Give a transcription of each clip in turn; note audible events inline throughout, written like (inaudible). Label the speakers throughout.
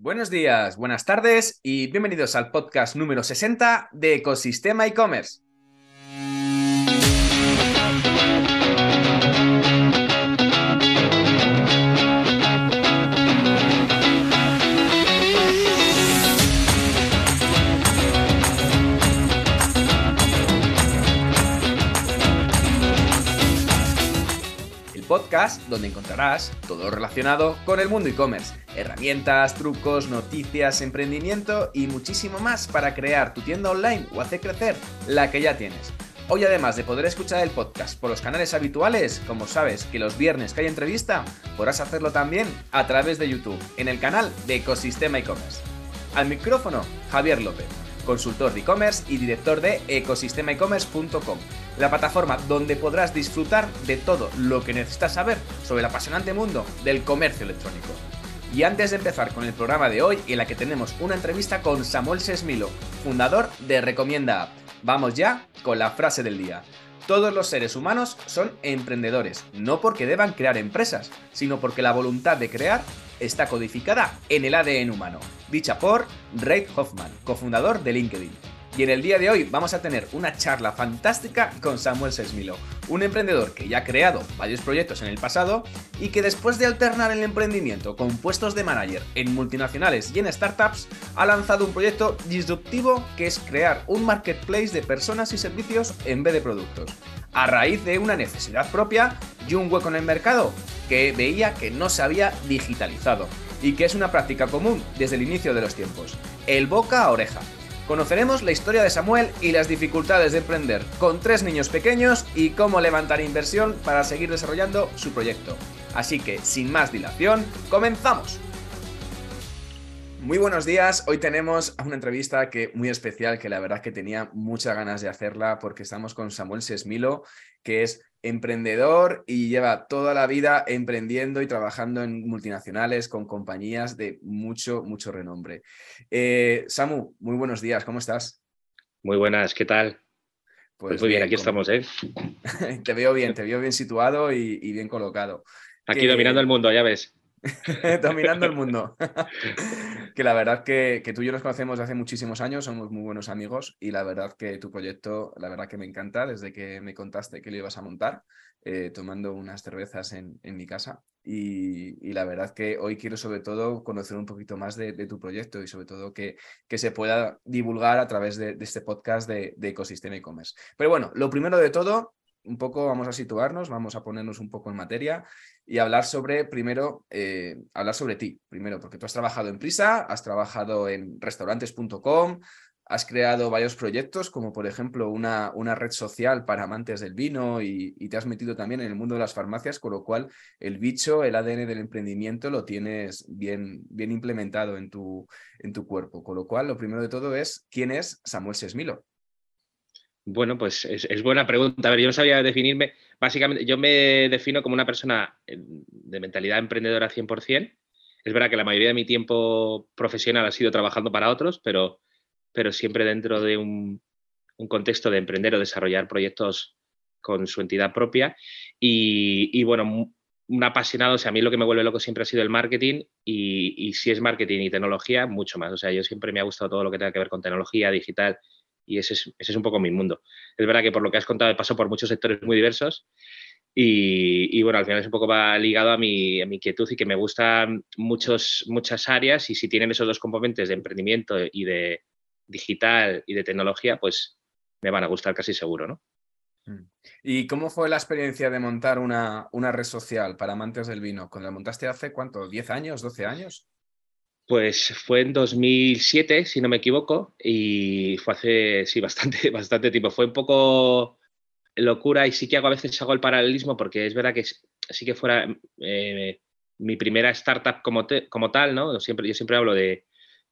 Speaker 1: Buenos días, buenas tardes y bienvenidos al podcast número 60 de Ecosistema e-commerce. Donde encontrarás todo relacionado con el mundo e-commerce, herramientas, trucos, noticias, emprendimiento y muchísimo más para crear tu tienda online o hacer crecer la que ya tienes. Hoy además de poder escuchar el podcast por los canales habituales, como sabes que los viernes que hay entrevista, podrás hacerlo también a través de YouTube, en el canal de Ecosistema e-commerce. Al micrófono, Javier López consultor de e-commerce y director de ecosistemaecommerce.com, la plataforma donde podrás disfrutar de todo lo que necesitas saber sobre el apasionante mundo del comercio electrónico. Y antes de empezar con el programa de hoy, en la que tenemos una entrevista con Samuel Sesmilo, fundador de Recomienda App, vamos ya con la frase del día. Todos los seres humanos son emprendedores, no porque deban crear empresas, sino porque la voluntad de crear está codificada en el ADN humano, dicha por Ray Hoffman, cofundador de LinkedIn. Y en el día de hoy vamos a tener una charla fantástica con Samuel Sesmilo, un emprendedor que ya ha creado varios proyectos en el pasado y que después de alternar el emprendimiento con puestos de manager en multinacionales y en startups, ha lanzado un proyecto disruptivo que es crear un marketplace de personas y servicios en vez de productos, a raíz de una necesidad propia y un hueco en el mercado que veía que no se había digitalizado y que es una práctica común desde el inicio de los tiempos, el boca a oreja Conoceremos la historia de Samuel y las dificultades de emprender con tres niños pequeños y cómo levantar inversión para seguir desarrollando su proyecto. Así que, sin más dilación, comenzamos. Muy buenos días. Hoy tenemos una entrevista que muy especial, que la verdad que tenía muchas ganas de hacerla porque estamos con Samuel Sesmilo, que es emprendedor y lleva toda la vida emprendiendo y trabajando en multinacionales con compañías de mucho, mucho renombre. Eh, Samu, muy buenos días, ¿cómo estás?
Speaker 2: Muy buenas, ¿qué tal? Pues, pues muy bien, aquí estamos, ¿eh? (laughs)
Speaker 1: te veo bien, te veo bien situado y, bien colocado.
Speaker 2: Aquí dominando el mundo, ya ves. (laughs)
Speaker 1: dominando el mundo. (laughs) que la verdad que, tú y yo nos conocemos hace muchísimos años, somos muy buenos amigos y la verdad que tu proyecto, la verdad que me encanta desde que me contaste que lo ibas a montar, eh, tomando unas cervezas en, mi casa. Y, la verdad que hoy quiero sobre todo conocer un poquito más de, tu proyecto y sobre todo que, que se pueda divulgar a través de, de este podcast de, de Ecosistema e-commerce. Pero bueno, lo primero de todo, un poco vamos a situarnos, vamos a ponernos un poco en materia y hablar sobre, primero, eh, hablar sobre ti, primero, porque tú has trabajado en Prisa, has trabajado en restaurantes.com, has creado varios proyectos, como por ejemplo una, una red social para amantes del vino y, te has metido también en el mundo de las farmacias, con lo cual el bicho, el ADN del emprendimiento lo tienes bien, bien implementado en tu, en tu cuerpo. Con lo cual, lo primero de todo es, ¿quién es Samuel Sesmilo?
Speaker 2: Bueno, pues es, buena pregunta. A ver, yo no sabía definirme. Básicamente, yo me defino como una persona eh, de mentalidad emprendedora 100%. Es verdad que la mayoría de mi tiempo profesional ha sido trabajando para otros, pero, pero siempre dentro de un, contexto de emprender o desarrollar proyectos con su entidad propia. Y, bueno, un apasionado, o sea, a mí lo que me vuelve loco siempre ha sido el marketing y, y si es marketing y tecnología, mucho más. O sea, yo siempre me ha gustado todo lo que tenga que ver con tecnología digital y ese es, un poco mi mundo. Es verdad que por lo que has contado paso por muchos sectores muy diversos y, bueno, al final es un poco ligado a mi, a mi inquietud y que me gustan muchos, muchas áreas y si tienen esos dos componentes de emprendimiento y de digital y de tecnología, pues me van a gustar casi seguro, ¿no?
Speaker 1: Mm. ¿Y cómo fue la experiencia de montar una, una red social para amantes del vino? ¿Cuando la montaste hace cuánto? ¿10 años? ¿12 años?
Speaker 2: Pues fue en 2007, si no me equivoco, y fue hace, sí, bastante, (laughs) bastante tiempo. Fue un poco locura y sí que hago a veces hago el paralelismo porque es verdad que sí que fuera eh, mi primera startup como, como tal, ¿no? Siempre, yo siempre hablo de,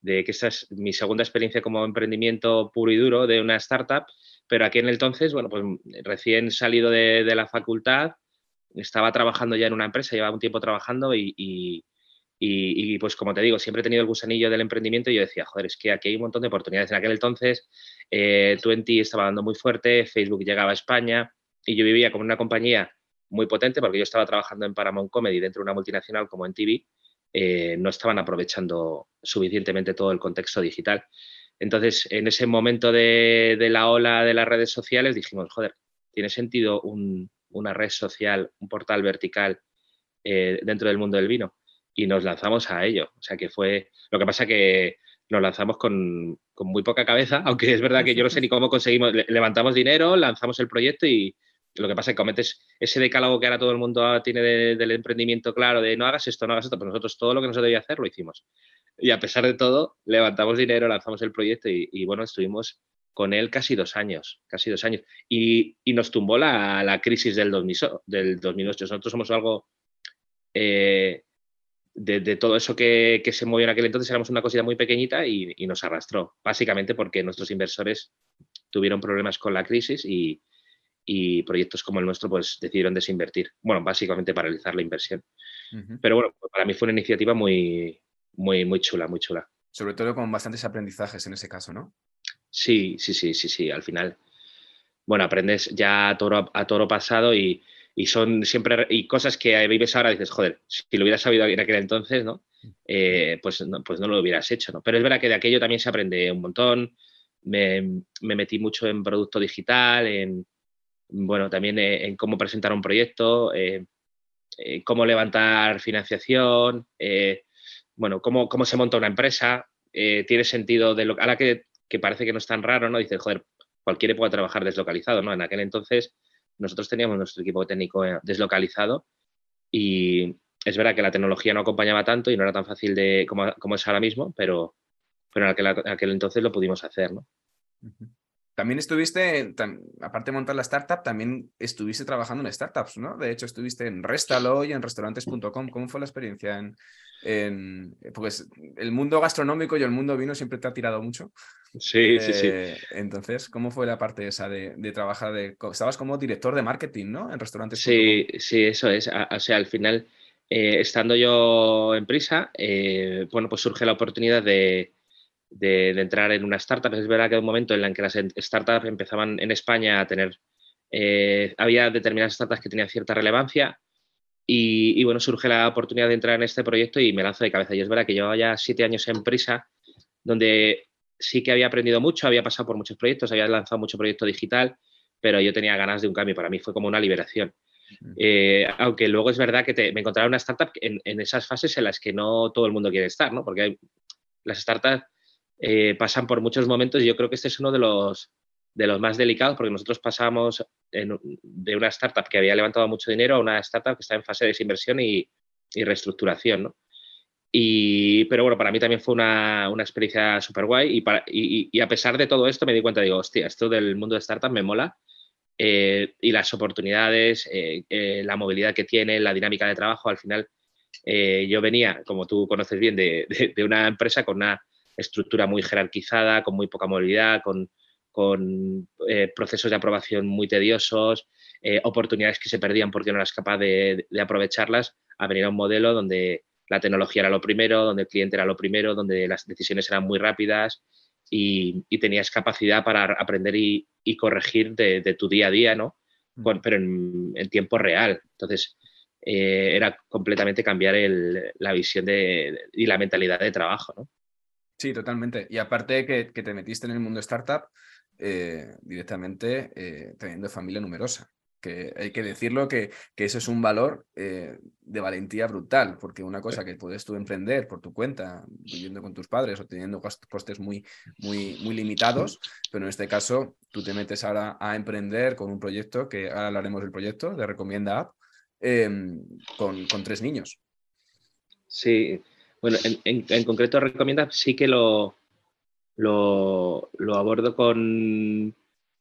Speaker 2: que esta es mi segunda experiencia como emprendimiento puro y duro de una startup, pero aquí en el entonces, bueno, pues recién salido de, la facultad, estaba trabajando ya en una empresa, llevaba un tiempo trabajando y, pues como te digo, siempre he tenido el gusanillo del emprendimiento y yo decía, joder, es que aquí hay un montón de oportunidades. En aquel entonces, eh, Twenty estaba dando muy fuerte, Facebook llegaba a España y yo vivía con una compañía muy potente porque yo estaba trabajando en Paramount Comedy dentro de una multinacional como en TV eh, no estaban aprovechando suficientemente todo el contexto digital. Entonces, en ese momento de, la ola de las redes sociales dijimos, joder, ¿tiene sentido una red social, un portal vertical eh, dentro del mundo del vino? Y nos lanzamos a ello. O sea que fue, lo que pasa que nos lanzamos con, muy poca cabeza, (laughs) aunque es verdad que yo no sé ni cómo conseguimos, levantamos dinero, lanzamos el proyecto y lo que pasa es que cometes ese decálogo que ahora todo el mundo tiene del emprendimiento claro, de no hagas esto, no hagas esto, pues nosotros todo lo que nos debía hacer lo hicimos. Y a pesar de todo, levantamos dinero, lanzamos el proyecto y, bueno, estuvimos con él casi dos años, casi dos años. Y, nos tumbó la, crisis del, 2008. Nosotros somos algo eh, de, todo eso que, se movió en aquel entonces, éramos una cosita muy pequeñita y, nos arrastró, básicamente porque nuestros inversores tuvieron problemas con la crisis y, proyectos como el nuestro pues decidieron desinvertir. Bueno, básicamente paralizar la inversión. Pero bueno, para mí fue una iniciativa muy, muy, muy chula, muy chula.
Speaker 1: Sobre todo con bastantes aprendizajes en ese caso, ¿no?
Speaker 2: Sí, sí, sí, sí, sí. Al final, bueno, aprendes ya a toro, a toro pasado y, son siempre y cosas que vives ahora dices, joder, si lo hubieras sabido en aquel entonces, ¿no? Eh, pues, no pues no lo hubieras hecho, ¿no? Pero es verdad que de aquello también se aprende un montón. Me, metí mucho en producto digital, en, bueno, también en, cómo presentar un proyecto, eh, eh, cómo levantar financiación, bueno, cómo, cómo se monta una empresa, eh, tiene sentido de lo ahora que, que, parece que no es tan raro, ¿no? Dices, joder, cualquiera puede trabajar deslocalizado, ¿no? En aquel entonces nosotros teníamos nuestro equipo técnico eh, deslocalizado y es verdad que la tecnología no acompañaba tanto y no era tan fácil de como, es ahora mismo, pero, pero en aquel, entonces lo pudimos hacer, ¿no?
Speaker 1: También estuviste, aparte de montar la startup, también estuviste trabajando en startups, ¿no? De hecho, estuviste en Restalo y en restaurantes.com. ¿Cómo fue la experiencia en, en, pues el mundo gastronómico y el mundo vino siempre te ha tirado mucho.
Speaker 2: Sí, sí, sí.
Speaker 1: Eh, entonces, ¿cómo fue la parte esa de, trabajar? De, estabas como director de marketing, ¿no? En restaurantes.
Speaker 2: Sí, sí, eso es. O sea, al final, eh, estando yo en prisa, eh, bueno, pues surge la oportunidad de, de, entrar en una startup. Es verdad que hay un momento en el que las startups empezaban en España a tener, había determinadas startups que tenían cierta relevancia y, bueno, surge la oportunidad de entrar en este proyecto y me lanzo de cabeza. Y es verdad que llevaba ya siete años en prisa, donde sí que había aprendido mucho, había pasado por muchos proyectos, había lanzado mucho proyecto digital, pero yo tenía ganas de un cambio. Para mí fue como una liberación. Eh, aunque luego es verdad que me encontraba una startup en, esas fases en las que no todo el mundo quiere estar, ¿no? Porque las startups eh, pasan por muchos momentos y yo creo que este es uno de los, de los más delicados porque nosotros pasamos de una startup que había levantado mucho dinero a una startup que está en fase de desinversión y, reestructuración, ¿no? Y, pero bueno, para mí también fue una, experiencia súper guay y, y, a pesar de todo esto me di cuenta, digo, hostia, esto del mundo de startup me mola eh, y las oportunidades, eh, la movilidad que tiene, la dinámica de trabajo, al final yo venía, como tú conoces bien, de, de, una empresa con una estructura muy jerarquizada, con muy poca movilidad, con, con eh, procesos de aprobación muy tediosos, eh, oportunidades que se perdían porque no eras capaz de, aprovecharlas, a venir a un modelo donde la tecnología era lo primero, donde el cliente era lo primero, donde las decisiones eran muy rápidas y, tenías capacidad para aprender y, corregir de, tu día a día, ¿no? Mm. pero en, tiempo real. Entonces, eh, era completamente cambiar la visión y la mentalidad de trabajo, ¿no?
Speaker 1: Sí, totalmente. Y aparte que, que te metiste en el mundo startup, eh, directamente eh, teniendo familia numerosa. Que hay que decirlo que, que eso es un valor eh, de valentía brutal, porque una cosa que puedes tú emprender por tu cuenta, viviendo con tus padres o teniendo costes muy, muy, muy limitados, pero en este caso tú te metes ahora a emprender con un proyecto, que ahora hablaremos del proyecto de Recomienda App, em, con, con, tres niños.
Speaker 2: Sí, bueno, en, concreto Recomienda sí que lo, abordo con,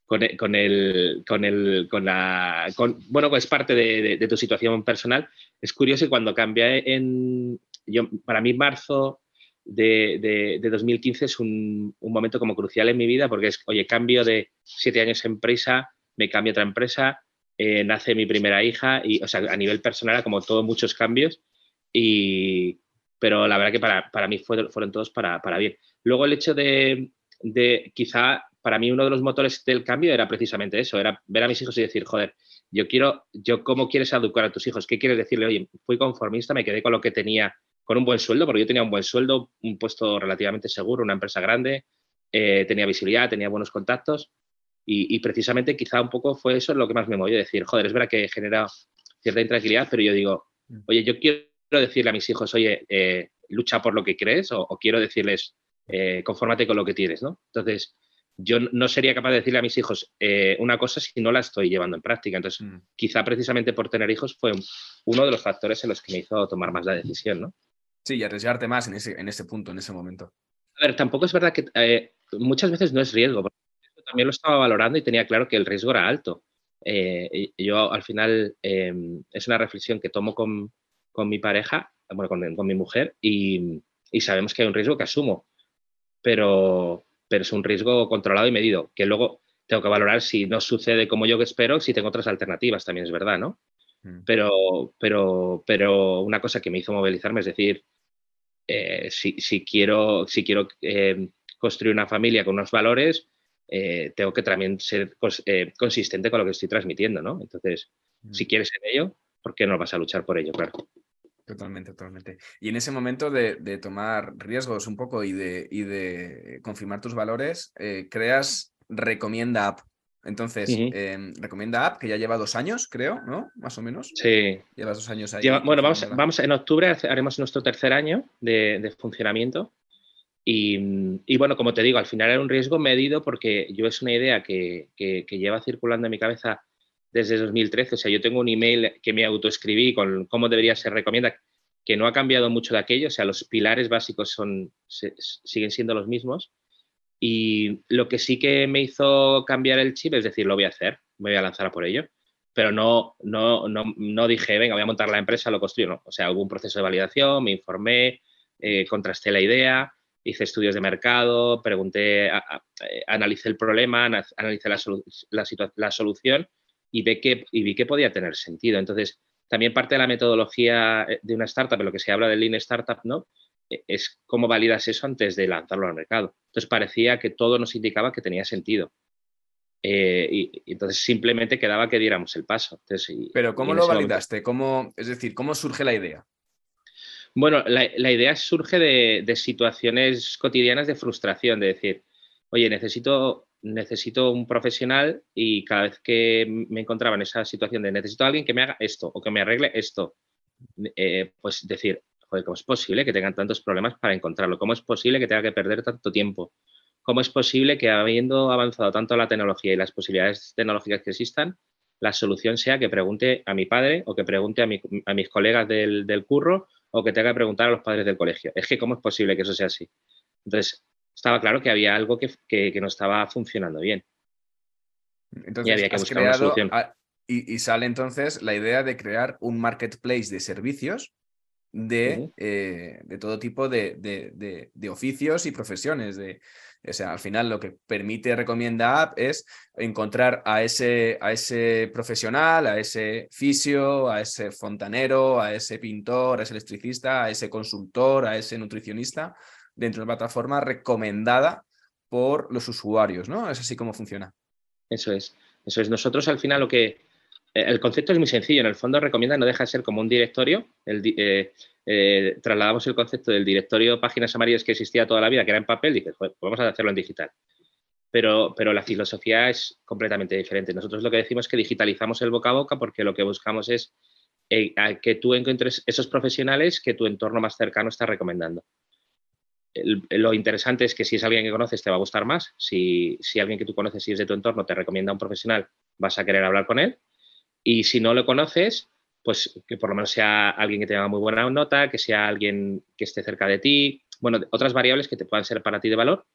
Speaker 2: con, e, con, el, con, el, con la. bueno, es parte de, tu situación personal. Es curioso cuando cambia en. Yo, para mí, marzo de, 2015 es un, momento como crucial en mi vida porque es, oye, cambio de siete años en empresa, me cambio a otra empresa, eh, nace mi primera hija y, o sea, a nivel personal, como todos muchos cambios. Y, pero la verdad que para, para mí fueron, fueron todos para, para bien. Luego el hecho de, quizá para mí uno de los motores del cambio era precisamente eso, era ver a mis hijos y decir, joder, yo quiero, yo cómo quieres educar a tus hijos, qué quieres decirle, oye, fui conformista, me quedé con lo que tenía con un buen sueldo, porque yo tenía un buen sueldo, un puesto relativamente seguro, una empresa grande, eh, tenía visibilidad, tenía buenos contactos y, precisamente quizá un poco fue eso lo que más me movió, decir, joder, es verdad que genera cierta intranquilidad, pero yo digo, mm. oye, yo quiero decirle a mis hijos, oye, eh, lucha por lo que crees o, quiero decirles, eh, confórmate con lo que tienes, ¿no? Entonces, yo no sería capaz de decirle a mis hijos eh, una cosa si no la estoy llevando en práctica. Entonces, mm. quizá precisamente por tener hijos fue uno de los factores en los que me hizo tomar más la decisión, ¿no?
Speaker 1: Sí, y arriesgarte más en ese, en ese punto, en ese momento.
Speaker 2: A ver, tampoco es verdad que eh, muchas veces no es riesgo, porque también lo estaba valorando y tenía claro que el riesgo era alto. Eh, yo al final em, es una reflexión que tomo con, mi pareja, bueno, con, mi mujer, y, y, sabemos que hay un riesgo que asumo, pero, pero es un riesgo controlado y medido, que luego tengo que valorar si no sucede como yo que espero, si tengo otras alternativas, también es verdad, ¿no? Mm. Pero, pero, pero una cosa que me hizo movilizarme es decir, eh, si, quiero, si quiero eh, construir una familia con unos valores, eh, tengo que también ser consistente con lo que estoy transmitiendo, ¿no? Entonces, si mm. quieres en ello, ¿por qué no vas a luchar por ello? Claro.
Speaker 1: Totalmente, totalmente. Y en ese momento de, tomar riesgos un poco y de, y de confirmar tus valores, creas Recomienda App. Entonces, em, recomienda app, que ya lleva dos años, creo, ¿no? Más o menos.
Speaker 2: Sí.
Speaker 1: Llevas dos años ahí.
Speaker 2: bueno, vamos, vamos, en octubre haremos nuestro tercer año de, funcionamiento. Y, bueno, como te digo, al final era un riesgo medido porque yo es una idea que, lleva circulando en mi cabeza desde 2013. O sea, yo tengo un email que me autoescribí con cómo debería ser recomienda, que no ha cambiado mucho de aquello. O sea, los pilares básicos son, siguen siendo los mismos. Y lo que sí que me hizo cambiar el chip es decir, lo voy a hacer, me voy a lanzar a por ello. Pero no, no, no, no dije, venga, voy a montar la empresa, lo construyo. No. O sea, hubo un proceso de validación, me informé, eh, contrasté la idea, hice estudios de mercado, pregunté, eh, analicé el problema, analicé la, la, solución y, ve que, y vi que podía tener sentido. Entonces, también parte de la metodología eh, de una startup, en lo que se habla de Lean Startup, ¿no? E, es cómo validas eso antes de lanzarlo al mercado. Entonces parecía que todo nos indicaba que tenía sentido. Eh, y, entonces simplemente quedaba que diéramos el paso.
Speaker 1: Pero ¿cómo lo validaste? ¿Cómo, es decir, ¿cómo surge la idea?
Speaker 2: Bueno, la, idea surge de, situaciones cotidianas de frustración, de decir, oye, necesito, necesito un profesional y cada vez que me encontraba en esa situación de necesito a alguien que me haga esto o que me arregle esto, eh, pues decir, ¿cómo es posible que tengan tantos problemas para encontrarlo? ¿Cómo es posible que tenga que perder tanto tiempo? ¿Cómo es posible que habiendo avanzado tanto la tecnología y las posibilidades tecnológicas que existan, la solución sea que pregunte a mi padre o que pregunte a, mis colegas del, curro o que tenga que preguntar a los padres del colegio? Es que ¿cómo es posible que eso sea así? Entonces, estaba claro que había algo que, no estaba funcionando bien.
Speaker 1: Entonces, y había que buscar una solución. y, sale entonces la idea de crear un marketplace de servicios eh, de, todo tipo de, oficios y profesiones. De, o sea, al final lo que permite Recomienda App es encontrar a ese, a ese profesional, a ese fisio, a ese fontanero, a ese pintor, a ese electricista, a ese consultor, a ese nutricionista dentro de una plataforma recomendada por los usuarios, ¿no? Es así como funciona.
Speaker 2: Eso es. Eso es. Nosotros al final lo que, eh, el concepto es muy sencillo. En el fondo recomienda no deja de ser como un directorio. Eh, eh, trasladamos el concepto del directorio páginas amarillas que existía toda la vida, que era en papel, y dije, pues vamos a hacerlo en digital. Pero, pero la filosofía es completamente diferente. Nosotros lo que decimos es que digitalizamos el boca a boca porque lo que buscamos es que tú encuentres esos profesionales que tu entorno más cercano está recomendando. Lo interesante es que si es alguien que conoces te va a gustar más. Si, si alguien que tú conoces y es de tu entorno te recomienda a un profesional, vas a querer hablar con él y si no lo conoces, pues que por lo menos sea alguien que tenga muy buena nota, que sea alguien que esté cerca de ti, bueno, otras variables que te puedan ser para ti de valor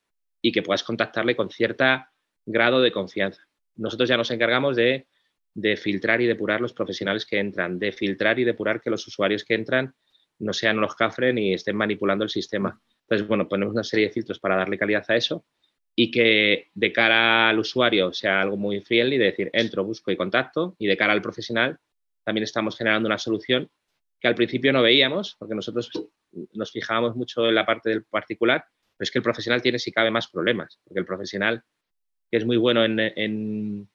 Speaker 2: y que puedas contactarle con cierto grado de confianza. Nosotros ya nos encargamos de, filtrar y depurar los profesionales que entran, de filtrar y depurar que los usuarios que entran no sean los cafres ni estén manipulando el sistema. Entonces, bueno, ponemos una serie de filtros para darle calidad a eso y que de cara al usuario sea algo muy friendly, de decir, entro, busco y contacto, y de cara al profesional también estamos generando una solución que al principio no veíamos, porque nosotros nos fijábamos mucho en la parte del particular, pero es que el profesional tiene si cabe más problemas, porque el profesional que es muy bueno en, en,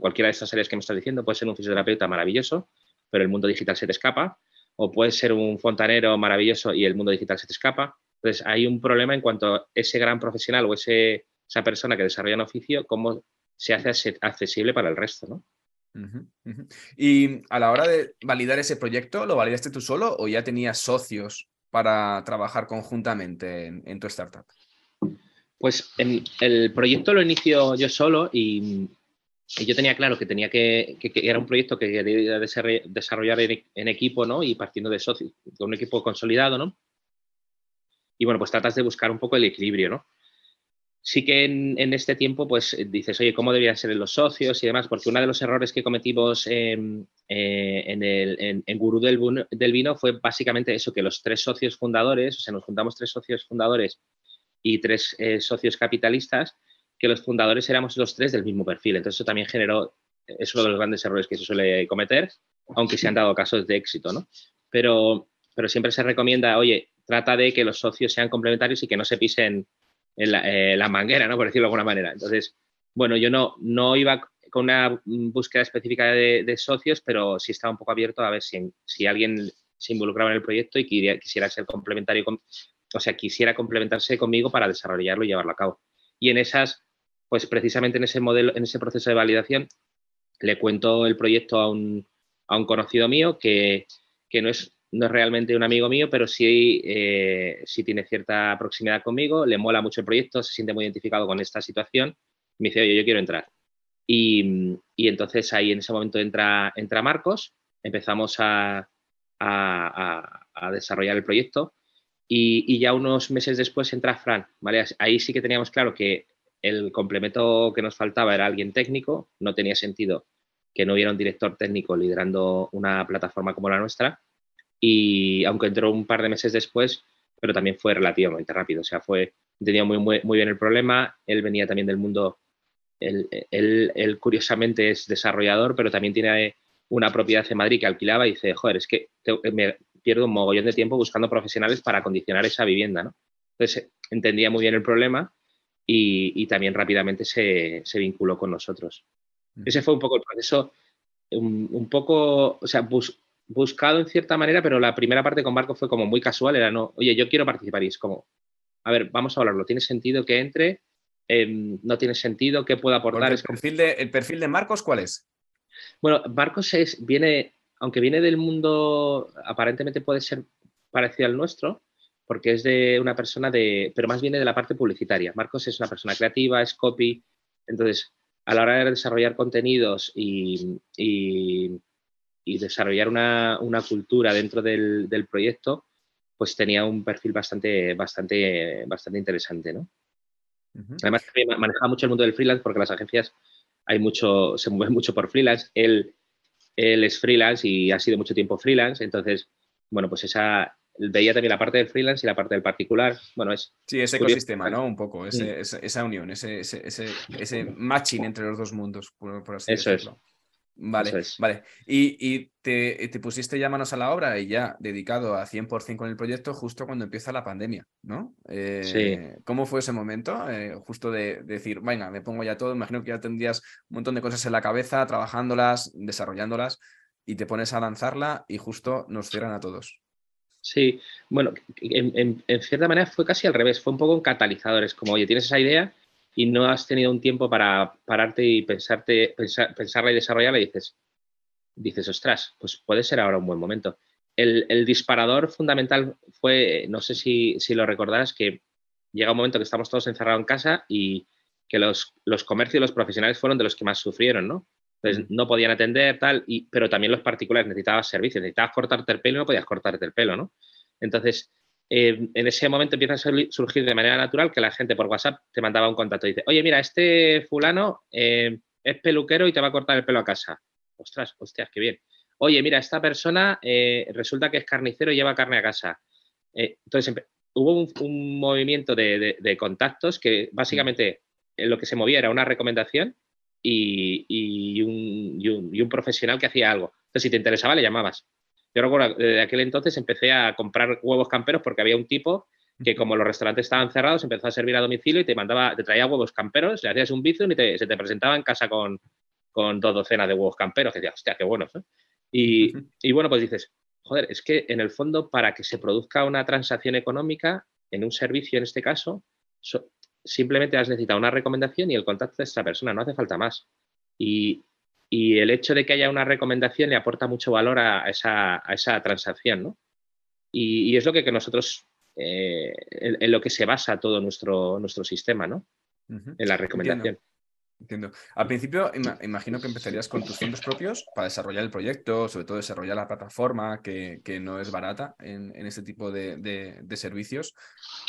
Speaker 2: cualquiera de estas áreas que me estás diciendo, puede ser un fisioterapeuta maravilloso, pero el mundo digital se te escapa, o puedes ser un fontanero maravilloso y el mundo digital se te escapa. Entonces, hay un problema en cuanto a ese gran profesional o ese, esa persona que desarrolla un oficio, cómo se hace accesible para el resto, ¿no?
Speaker 1: Y a la hora de validar ese proyecto, ¿lo validaste tú solo o ya tenías socios para trabajar conjuntamente en, tu startup?
Speaker 2: Pues el proyecto lo inicio yo solo y, yo tenía claro que tenía que, era un proyecto que quería desarrollar en, equipo, ¿no? Y partiendo de socios, de un equipo consolidado, ¿no? Y bueno, pues tratas de buscar un poco el equilibrio, ¿no? sí que en, este tiempo, pues eh, dices, oye, ¿cómo deberían ser los socios y demás? Porque uno de los errores que cometimos en, eh, el, en, Gurú del, Vino fue básicamente eso, que los tres socios fundadores, o sea, nos juntamos tres socios fundadores y tres eh, socios capitalistas, que los fundadores éramos los tres del mismo perfil. Entonces eso también generó, es uno de los grandes errores que se suele cometer, aunque se han dado casos de éxito, ¿no? Pero, pero siempre se recomienda, oye, trata de que los socios sean complementarios y que no se pisen en la, manguera, ¿no? Por decirlo de alguna manera. Entonces, bueno, yo no, no iba con una búsqueda específica de, socios, pero sí estaba un poco abierto a ver si, si alguien se involucraba en el proyecto y quisiera ser complementario, con, o sea, quisiera complementarse conmigo para desarrollarlo y llevarlo a cabo. Y en esas, pues precisamente en ese modelo, en ese proceso de validación, le cuento el proyecto a un, a un conocido mío que, que no es no es realmente un amigo mío, pero sí, eh, sí tiene cierta proximidad conmigo, le mola mucho el proyecto, se siente muy identificado con esta situación. Me dice, oye, yo quiero entrar. Y, entonces ahí en ese momento entra, entra Marcos, empezamos a, desarrollar el proyecto y, ya unos meses después entra Fran. ¿vale? Ahí sí que teníamos claro que el complemento que nos faltaba era alguien técnico, no tenía sentido que no hubiera un director técnico liderando una plataforma como la nuestra y aunque entró un par de meses después, pero también fue relativamente rápido, o sea, fue, tenía muy, muy, bien el problema, él venía también del mundo, él, él, curiosamente es desarrollador, pero también tiene una propiedad en Madrid que alquilaba y dice, joder, es que me pierdo un mogollón de tiempo buscando profesionales para acondicionar esa vivienda, ¿no? Entonces, entendía muy bien el problema y, también rápidamente se, se, vinculó con nosotros. Ese fue un poco el proceso, un, poco, o sea, bus, buscado en cierta manera, pero la primera parte con Marco fue como muy casual, era no, oye, yo quiero participar y es como, a ver, vamos a hablarlo, ¿tiene sentido que entre? Em, ¿No tiene sentido? ¿Qué puedo aportar?
Speaker 1: El perfil, de, ¿El perfil de Marcos cuál es?
Speaker 2: Bueno, Marcos es, viene, aunque viene del mundo, aparentemente puede ser parecido al nuestro, porque es de una persona de, pero más viene de la parte publicitaria. Marcos es una persona creativa, es copy, entonces a la hora de desarrollar contenidos y y desarrollar una, cultura dentro del, proyecto, pues tenía un perfil bastante, bastante, bastante interesante, ¿no? Además, manejaba mucho el mundo del freelance porque las agencias hay mucho, se mueven mucho por freelance. Él, él es freelance y ha sido mucho tiempo freelance, entonces, bueno, pues esa, veía también la parte del freelance y la parte del particular. Bueno, es.
Speaker 1: Sí, ese ecosistema, ¿no? Un poco, ese, esa, unión, ese, ese, ese, matching entre los dos mundos, por, así
Speaker 2: Eso
Speaker 1: decirlo. Vale, vale. Y, te, pusiste ya manos a la obra y ya dedicado a 100% con el proyecto justo cuando empieza la pandemia, ¿no? sí. Eh, ¿Cómo fue ese momento? Eh, justo de, decir, venga, me pongo ya todo, imagino que ya tendrías un montón de cosas en la cabeza, trabajándolas, desarrollándolas, y te pones a lanzarla y justo nos cierran a todos.
Speaker 2: Sí, bueno, en, en cierta manera fue casi al revés, fue un poco un catalizador, es como, oye, tienes esa idea y no has tenido un tiempo para pararte y pensarte, pensarla y desarrollarla y dices, dices, ostras, pues puede ser ahora un buen momento. El, disparador fundamental fue, no sé si, lo recordarás, que llega un momento que estamos todos encerrados en casa y que los, los comercios y los profesionales fueron de los que más sufrieron, ¿no? Entonces no podían atender, tal, y, pero también los particulares necesitabas servicios, necesitabas cortarte el pelo y no podías cortarte el pelo, ¿no? Entonces, eh, en ese momento empieza a surgir de manera natural que la gente por WhatsApp te mandaba un contacto y dice, oye, mira, este fulano eh, es peluquero y te va a cortar el pelo a casa. Ostras, hostias, qué bien. Oye, mira, esta persona eh, resulta que es carnicero y lleva carne a casa. entonces, hubo un, movimiento de, contactos que básicamente lo que se movía era una recomendación y, un, y un profesional que hacía algo. Entonces, si te interesaba, le llamabas. Yo recuerdo, desde aquel entonces empecé a comprar huevos camperos porque había un tipo que como los restaurantes estaban cerrados, empezó a servir a domicilio y te mandaba, te traía huevos camperos, le hacías un bizum y se te presentaba en casa con, con dos docenas de huevos camperos, que decías, hostia, qué buenos. Y, bueno, pues dices, joder, es que en el fondo para que se produzca una transacción económica en un servicio, en este caso, simplemente has necesitado una recomendación y el contacto de esta persona, no hace falta más. Y, el hecho de que haya una recomendación le aporta mucho valor a esa, transacción, ¿no? Y, es lo que, nosotros, eh, en, lo que se basa todo nuestro, nuestro sistema, ¿no? En la recomendación.
Speaker 1: Entiendo. Al principio imagino que empezarías con tus fondos propios para desarrollar el proyecto, sobre todo desarrollar la plataforma, que, no es barata en, este tipo de, servicios.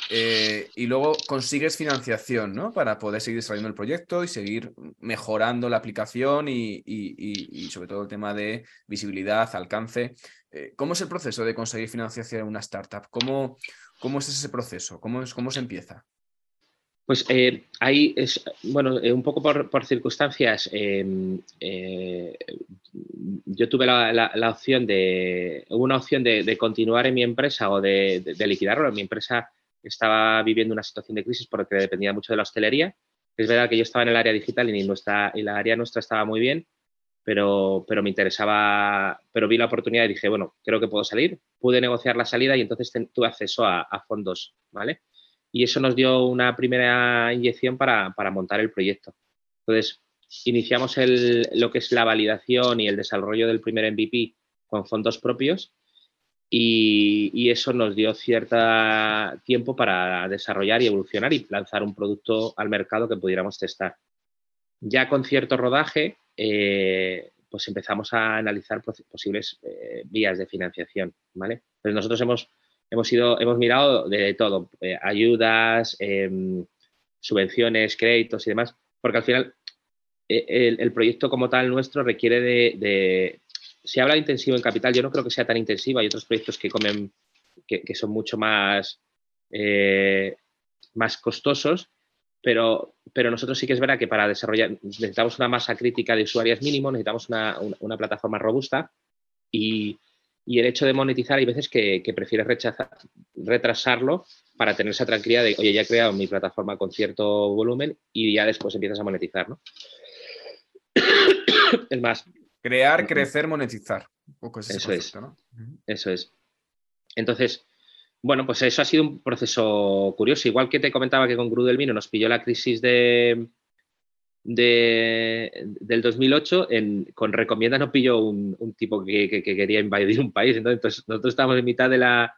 Speaker 1: Eh, y luego consigues financiación, ¿no? Para poder seguir desarrollando el proyecto y seguir mejorando la aplicación y, sobre todo el tema de visibilidad, alcance. Eh, ¿Cómo es el proceso de conseguir financiación en una startup? ¿Cómo, cómo es ese proceso? ¿Cómo, es, cómo se empieza?
Speaker 2: Pues eh, ahí es, bueno, eh, un poco por, circunstancias, em, eh, yo tuve la, opción de, una opción de, continuar en mi empresa o de, de, liquidarlo. Mi empresa estaba viviendo una situación de crisis porque dependía mucho de la hostelería. Es verdad que yo estaba en el área digital y, nuestra, y la área nuestra estaba muy bien, pero, pero me interesaba, pero vi la oportunidad y dije, bueno, creo que puedo salir. Pude negociar la salida y entonces tuve acceso a fondos, ¿vale? Y eso nos dio una primera inyección para, montar el proyecto. Entonces, iniciamos lo que es la validación y el desarrollo del primer MVP con fondos propios y, eso nos dio cierto tiempo para desarrollar y evolucionar y lanzar un producto al mercado que pudiéramos testar. Ya con cierto rodaje, eh, pues empezamos a analizar posibles eh, vías de financiación. ¿vale? Entonces nosotros hemos hemos, ido, hemos mirado de todo, eh, ayudas, em, subvenciones, créditos y demás, porque al final eh, el, proyecto como tal nuestro requiere de, Se habla de intensivo en capital, yo no creo que sea tan intensivo, hay otros proyectos que comen, que, son mucho más, eh, más costosos, pero, pero nosotros sí que es verdad que para desarrollar necesitamos una masa crítica de usuarios mínimo, necesitamos una, una plataforma robusta y, y el hecho de monetizar hay veces que, prefieres rechazar, retrasarlo para tener esa tranquilidad de, oye, ya he creado mi plataforma con cierto volumen y ya después empiezas a monetizar, ¿no? (coughs)
Speaker 1: es más. Crear, crecer, monetizar.
Speaker 2: eso es. Eso es. Entonces, bueno, pues eso ha sido un proceso curioso. Igual que te comentaba que con Gru del Vino nos pilló la crisis de, de, del 2008, en, con Recomienda nos pilló un, tipo que, quería invadir un país. Entonces, nosotros estábamos en mitad de la,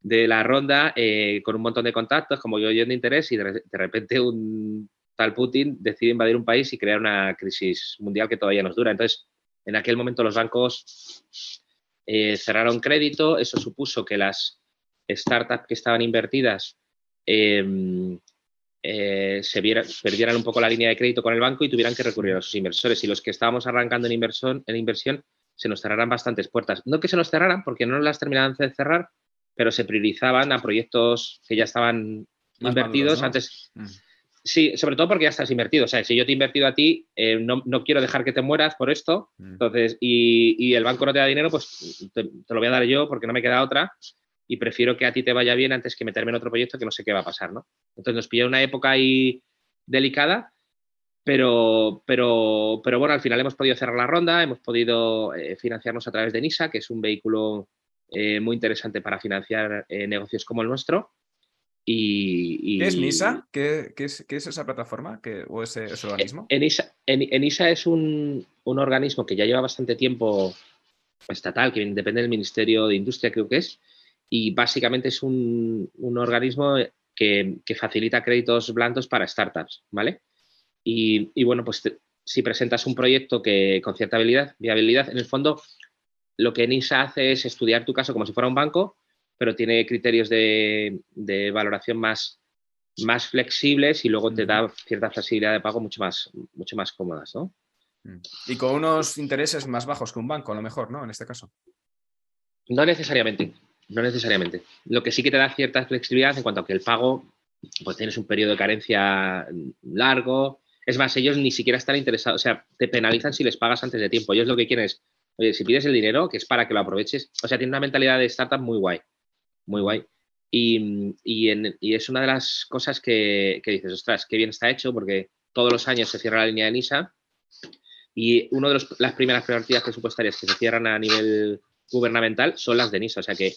Speaker 2: de la ronda eh, con un montón de contactos, como yo, yo de interés, y de, repente un tal Putin decide invadir un país y crear una crisis mundial que todavía nos dura. Entonces, en aquel momento los bancos eh, cerraron crédito, eso supuso que las startups que estaban invertidas eh, eh, se perdieran un poco la línea de crédito con el banco y tuvieran que recurrir a sus inversores. Y los que estábamos arrancando en inversión, en inversión se nos cerraran bastantes puertas. No que se nos cerraran, porque no las terminaban de cerrar, pero se priorizaban a proyectos que ya estaban invertidos antes. Mm. Sí, sobre todo porque ya estás invertido. O sea, si yo te he invertido a ti, eh, no, quiero dejar que te mueras por esto. Mm. Entonces, y, el banco no te da dinero, pues te, lo voy a dar yo porque no me queda otra y prefiero que a ti te vaya bien antes que meterme en otro proyecto que no sé qué va a pasar, ¿no? Entonces nos pilló una época ahí delicada, pero, pero, pero bueno, al final hemos podido cerrar la ronda, hemos podido eh, financiarnos a través de NISA, que es un vehículo eh, muy interesante para financiar eh, negocios como el nuestro. Y,
Speaker 1: ¿Qué es NISA? ¿Qué, es, esa plataforma o ese, organismo?
Speaker 2: ENISA, ENISA es un, un, organismo que ya lleva bastante tiempo estatal, que depende del Ministerio de Industria, creo que es, y básicamente es un, organismo que, facilita créditos blandos para startups, ¿vale? Y, bueno, pues si presentas un proyecto que con cierta habilidad, viabilidad, en el fondo lo que NISA hace es estudiar tu caso como si fuera un banco, pero tiene criterios de, valoración más, más flexibles y luego te da cierta flexibilidad de pago mucho más, mucho más cómodas, ¿no?
Speaker 1: Mm. Y con unos intereses más bajos que un banco, a lo mejor, ¿no? En este caso.
Speaker 2: No necesariamente. No necesariamente. Lo que sí que te da cierta flexibilidad en cuanto a que el pago, pues tienes un periodo de carencia largo. Es más, ellos ni siquiera están interesados, o sea, te penalizan si les pagas antes de tiempo. Ellos lo que quieren es, oye, si pides el dinero, que es para que lo aproveches. O sea, tiene una mentalidad de startup muy guay, muy guay. Y, es una de las cosas que, que, dices, ostras, qué bien está hecho, porque todos los años se cierra la línea de NISA y una de las primeras partidas presupuestarias que se cierran a nivel gubernamental son las de NISA. O sea que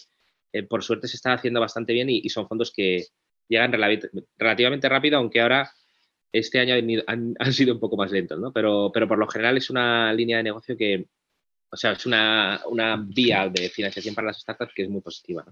Speaker 2: eh, por suerte se está haciendo bastante bien y, son fondos que llegan relativamente rápido, aunque ahora este año (laughs) han, sido un poco más lentos, ¿no? Pero, pero por lo general es una línea de negocio que, o sea, es una, vía de financiación para las startups que es muy positiva.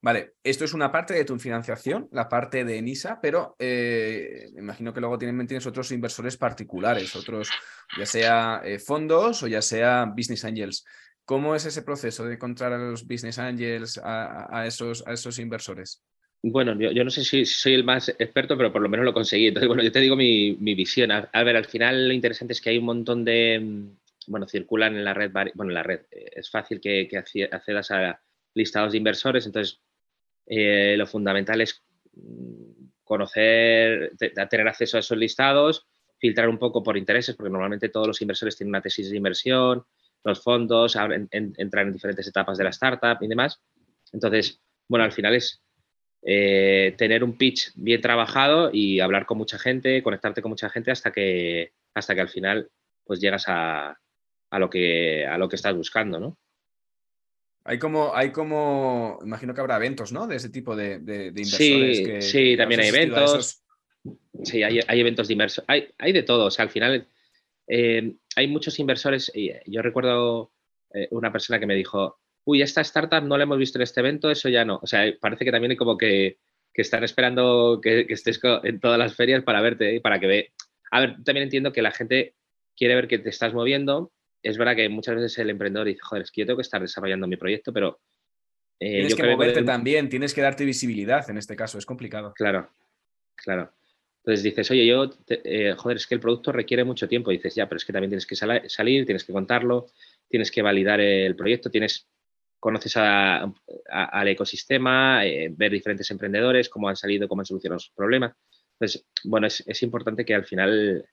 Speaker 1: Vale, esto es una parte de tu financiación, la parte de NISA, pero eh, imagino que luego tienes otros inversores particulares, otros, ya sea eh, fondos o ya sea business angels. ¿Cómo es ese proceso de encontrar a los business angels, a, esos, inversores?
Speaker 2: Bueno, yo, no sé si soy el más experto, pero por lo menos lo conseguí. Entonces, bueno, yo te digo mi, visión. A, ver, al final lo interesante es que hay un montón de, mm, bueno, circulan en la red, bueno, en la red. Eh, es fácil que, accedas a listados de inversores, entonces eh, lo fundamental es mm, conocer, tener acceso a esos listados, filtrar un poco por intereses, porque normalmente todos los inversores tienen una tesis de inversión, los fondos entran en diferentes etapas de la startup y demás. Entonces, bueno, al final es eh, tener un pitch bien trabajado y hablar con mucha gente, conectarte con mucha gente hasta que, hasta que al final pues llegas a, a lo, que, a lo que estás buscando, ¿no?
Speaker 1: Hay como, hay como, imagino que habrá eventos, ¿no? De ese tipo de, de, inversores.
Speaker 2: Sí, sí, también hay eventos. Sí, hay, eventos de inversores. Hay, hay de todo. O sea, al final eh, hay muchos inversores. Yo recuerdo eh, una persona que me dijo, uy, esta startup no la hemos visto en este evento, eso ya no. O sea, parece que también hay como que, que están esperando que, que, estés en todas las ferias para verte y para que ve. A ver, también entiendo que la gente quiere ver que te estás moviendo es verdad que muchas veces el emprendedor dice, joder, es que yo tengo que estar desarrollando mi proyecto, pero...
Speaker 1: Eh, tienes que moverte también, tienes que darte visibilidad en este caso, es complicado.
Speaker 2: Claro, claro. Entonces dices, oye, yo, eh, joder, es que el producto requiere mucho tiempo. dices, ya, pero es que también tienes que salir, tienes que contarlo, tienes que validar el proyecto, tienes, conoces al ecosistema, eh, ver diferentes emprendedores, cómo han salido, cómo han solucionado sus problemas. Entonces, bueno, es, importante que al final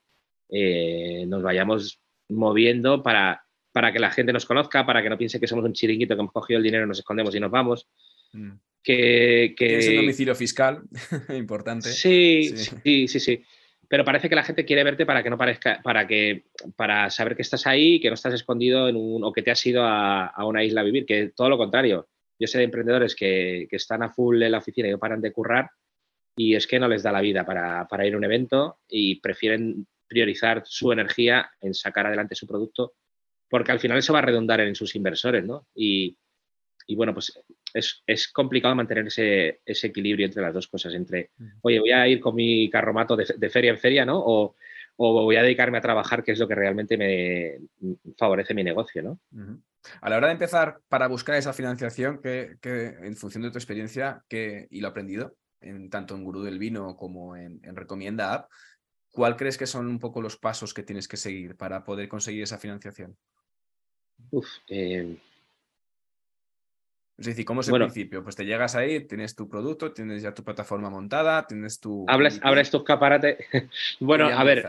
Speaker 2: nos vayamos moviendo para, para que la gente nos conozca, para que no piense que somos un chiringuito que hemos cogido el dinero, nos escondemos y nos vamos. Mm. Que, que...
Speaker 1: Es un domicilio fiscal (laughs) importante.
Speaker 2: Sí, sí, sí, sí, Pero parece que la gente quiere verte para que no parezca, para que, para saber que estás ahí, que no estás escondido en un, o que te has ido a, una isla a vivir, que todo lo contrario. Yo sé de emprendedores que, que, están a full en la oficina y no paran de currar y es que no les da la vida para, para ir a un evento y prefieren priorizar su energía en sacar adelante su producto, porque al final eso va a redundar en sus inversores, ¿no? Y, bueno, pues es, complicado mantener ese, equilibrio entre las dos cosas, entre, oye, voy a ir con mi carromato de, de feria en feria, ¿no? O, voy a dedicarme a trabajar, que es lo que realmente me favorece mi negocio, ¿no?
Speaker 1: A la hora de empezar para buscar esa financiación, que, en función de tu experiencia que, y lo aprendido, en, tanto en Gurú del Vino como en, en Recomienda App, ¿cuál crees que son un poco los pasos que tienes que seguir para poder conseguir esa financiación?
Speaker 2: Uf, em,
Speaker 1: Es decir, ¿cómo es el principio? Pues te llegas ahí, tienes tu producto, tienes ya tu plataforma montada, tienes tu...
Speaker 2: Hablas, abres tu escaparate. (laughs) bueno, a ver,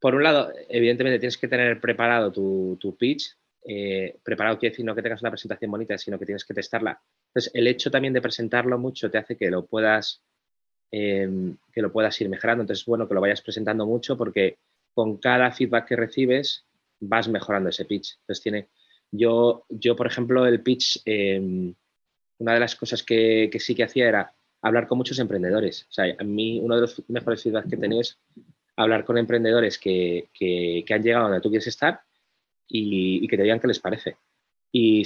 Speaker 2: por un lado, evidentemente tienes que tener preparado tu, pitch. Eh, preparado quiere decir no que tengas una presentación bonita, sino que tienes que testarla. Entonces, el hecho también de presentarlo mucho te hace que lo puedas Em, que lo puedas ir mejorando. Entonces, bueno, que lo vayas presentando mucho porque con cada feedback que recibes vas mejorando ese pitch. Entonces, tiene, yo, yo por ejemplo, el pitch, em, una de las cosas que, sí que hacía era hablar con muchos emprendedores. O sea, a mí uno de los mejores feedback que tenía es hablar con emprendedores que, han llegado donde tú quieres estar y, que te digan qué les parece. Y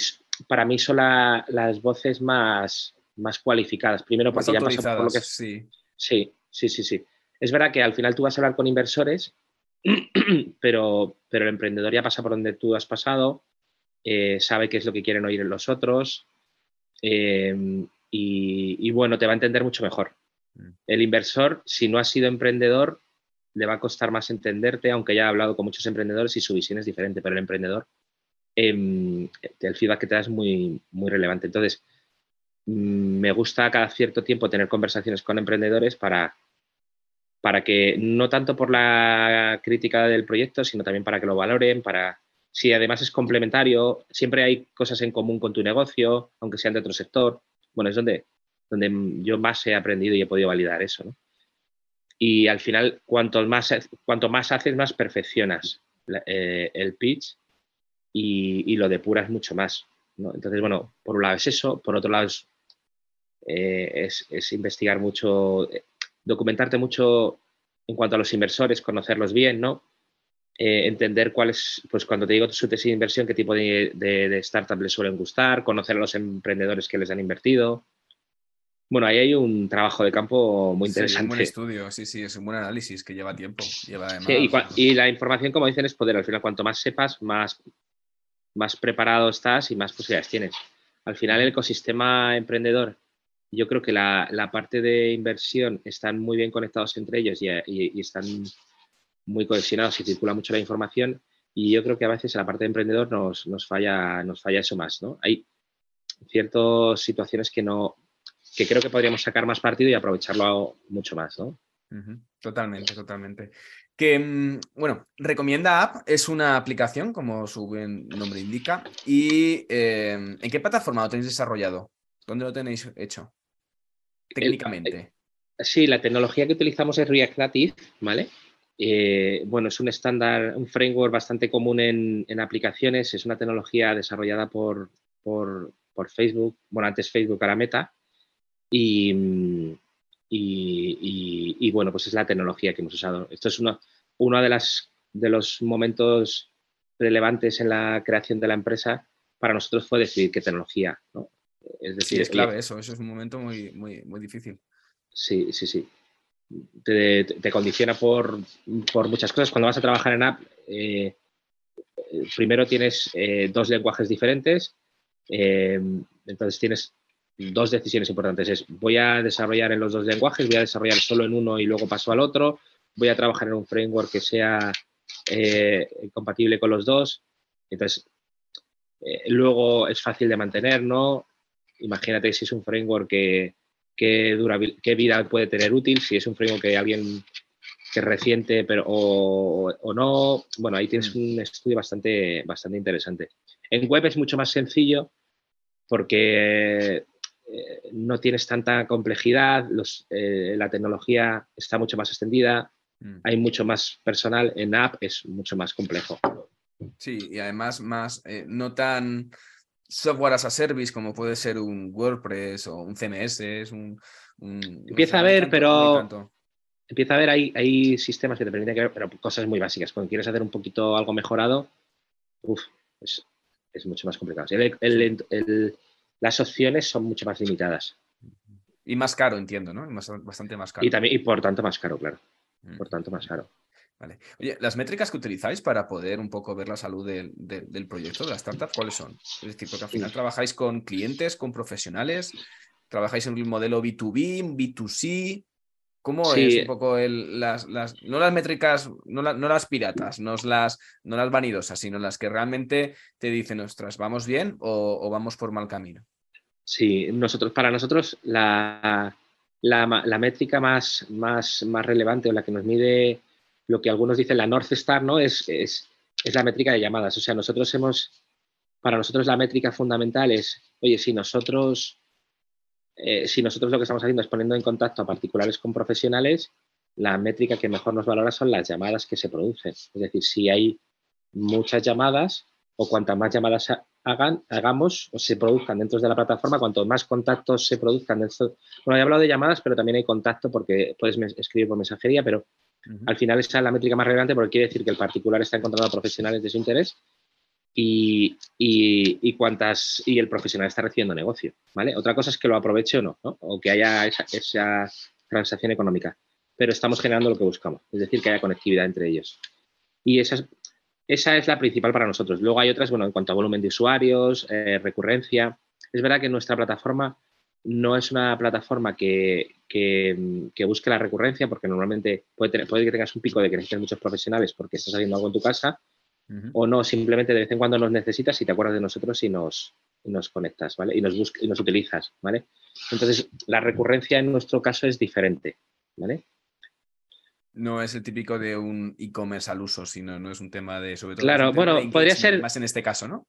Speaker 2: para mí son las voces más, más cualificadas. Primero porque ya pasado por lo que... Sí. sí, sí, sí, sí. Es verdad que al final tú vas a hablar con inversores, (clears throat) pero, pero el emprendedor ya pasa por donde tú has pasado, eh, sabe qué es lo que quieren oír los otros eh, y, bueno, te va a entender mucho mejor. Mm. El inversor, si no ha sido emprendedor, le va a costar más entenderte, aunque ya ha hablado con muchos emprendedores y su visión es diferente, pero el emprendedor, em, el feedback que te da es muy, muy relevante. Entonces, Mm, me gusta cada cierto tiempo tener conversaciones con emprendedores para, para que no tanto por la crítica del proyecto, sino también para que lo valoren, para si además es complementario, siempre hay cosas en común con tu negocio, aunque sean de otro sector. Bueno, es donde, donde yo más he aprendido y he podido validar eso. Y al final, cuanto más, cuanto más haces, más perfeccionas eh, el pitch y, y, lo depuras mucho más. Entonces, bueno, por un lado es eso, por otro lado es, eh, investigar mucho, eh, documentarte mucho en cuanto a los inversores, conocerlos bien, ¿no? Eh, entender cuál es, pues cuando te digo su tesis de inversión, qué tipo de, de, startup les suelen gustar, conocer a los emprendedores que les han invertido. Bueno, ahí hay un trabajo de campo muy interesante. Sí, un
Speaker 1: buen estudio, sí, sí, es un buen análisis que lleva tiempo. Lleva
Speaker 2: sí, y, la información, como dicen, es poder. Al final, cuanto más sepas, más, más preparado estás y más posibilidades tienes. Al final, el ecosistema emprendedor, yo creo que la, la parte de inversión están muy bien conectados entre ellos y, y, están muy cohesionados y circula mucho la información. Y yo creo que a veces en la parte de emprendedor nos, nos, falla, nos falla eso más. ¿no? Hay ciertas situaciones que, no, que creo que podríamos sacar más partido y aprovecharlo mucho más. ¿no?
Speaker 1: Totalmente, totalmente. Que, mm, bueno, Recomienda App es una aplicación, como su nombre indica. ¿Y em, en qué plataforma lo tenéis desarrollado? ¿Dónde lo tenéis hecho? Técnicamente.
Speaker 2: sí, la tecnología que utilizamos es React Native, ¿vale? Eh, bueno, es un estándar, un framework bastante común en, aplicaciones. Es una tecnología desarrollada por, por, Facebook, bueno, antes Facebook, ahora Meta. Y, y, bueno, pues es la tecnología que hemos usado. Esto es uno, uno de, las, de los momentos relevantes en la creación de la empresa para nosotros fue decidir qué tecnología. ¿no?
Speaker 1: Es decir, es clave eso, eso es un momento muy, muy, muy difícil.
Speaker 2: Sí, sí, sí. Te, condiciona por, muchas cosas. Cuando vas a trabajar en app, eh, primero tienes eh, dos lenguajes diferentes, eh, entonces tienes dos decisiones importantes. Es voy a desarrollar en los dos lenguajes, voy a desarrollar solo en uno y luego paso al otro, voy a trabajar en un framework que sea compatible con los dos. Entonces, luego es fácil de mantener, ¿no? Imagínate si es un framework que, qué vida puede tener útil, si es un framework que alguien que es reciente pero, o, no. Bueno, ahí tienes mm. un estudio bastante, bastante interesante. En web es mucho más sencillo porque eh, no tienes tanta complejidad, eh, la tecnología está mucho más extendida, mm. hay mucho más personal, en app es mucho más complejo.
Speaker 1: Sí, y además más, eh, no tan software as a service como puede ser un WordPress o un CMS, es un...
Speaker 2: empieza a ver, pero... Empieza a ver, hay, hay sistemas que te permiten que pero cosas muy básicas. Cuando quieres hacer un poquito algo mejorado, es, mucho más complicado. el, las opciones son mucho más limitadas.
Speaker 1: Y más caro, entiendo, ¿no? bastante más caro.
Speaker 2: Y también, y por tanto más caro, claro. Mm. Por tanto más caro.
Speaker 1: Vale. Oye, las métricas que utilizáis para poder un poco ver la salud del proyecto, de la startup, ¿cuáles son? Es decir, porque al final trabajáis con clientes, con profesionales, trabajáis en un modelo B2B, B2C. ¿Cómo es un poco las, no las métricas, no, las piratas, no las, no las vanidosas, sino las que realmente te dicen, ostras, ¿vamos bien o vamos por mal camino?
Speaker 2: Sí, nosotros, para nosotros la, la, métrica más, más, más, relevante o la que nos mide lo que algunos dicen la North Star, ¿no? Es, es, es, la métrica de llamadas. O sea, nosotros hemos, para nosotros la métrica fundamental es, oye, si nosotros, eh, si nosotros lo que estamos haciendo es poniendo en contacto a particulares con profesionales, la métrica que mejor nos valora son las llamadas que se producen. Es decir, si hay muchas llamadas o cuantas más llamadas hagan, hagamos o se produzcan dentro de la plataforma, cuanto más contactos se produzcan dentro. Bueno, he hablado de llamadas, pero también hay contacto porque puedes escribir por mensajería, pero al final esa es la métrica más relevante porque quiere decir que el particular está encontrando profesionales de su interés y, cuántas y el profesional está recibiendo negocio, ¿vale? Otra cosa es que lo aproveche o no, o que haya esa, transacción económica, pero estamos generando lo que buscamos, es decir, que haya conectividad entre ellos. Y esa es la principal para nosotros. Luego hay otras, bueno, en cuanto a volumen de usuarios, eh, recurrencia. Es verdad que nuestra plataforma no es una plataforma que, busque la recurrencia, porque normalmente puede, puede, que tengas un pico de que necesites muchos profesionales porque estás haciendo algo en tu casa, o no, simplemente de vez en cuando nos necesitas y te acuerdas de nosotros y nos, nos conectas, ¿vale? Y nos, y nos utilizas, ¿vale? Entonces, la recurrencia en nuestro caso es diferente, ¿vale?
Speaker 1: no es el típico de un e-commerce al uso, sino no es un tema de sobre todo.
Speaker 2: Claro, bueno, podría ser.
Speaker 1: Más en este caso, ¿no?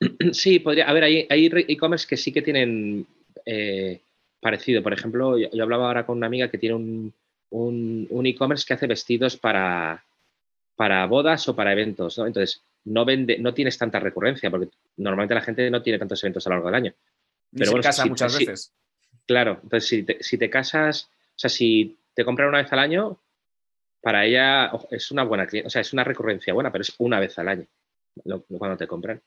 Speaker 1: (clears throat)
Speaker 2: Sí, podría. A ver, hay, e-commerce que sí que tienen eh, parecido. Por ejemplo, yo, hablaba ahora con una amiga que tiene un, un, e-commerce que hace vestidos para, para bodas o para eventos, ¿no? Entonces, no, vende, no tienes tanta recurrencia, porque normalmente la gente no tiene tantos eventos a lo largo del año.
Speaker 1: Pero se bueno, casa muchas veces.
Speaker 2: Claro, entonces si te, si te casas, o sea, si te compran una vez al año, para ella es una buena o sea, es una recurrencia buena, pero es una vez al año cuando te compran.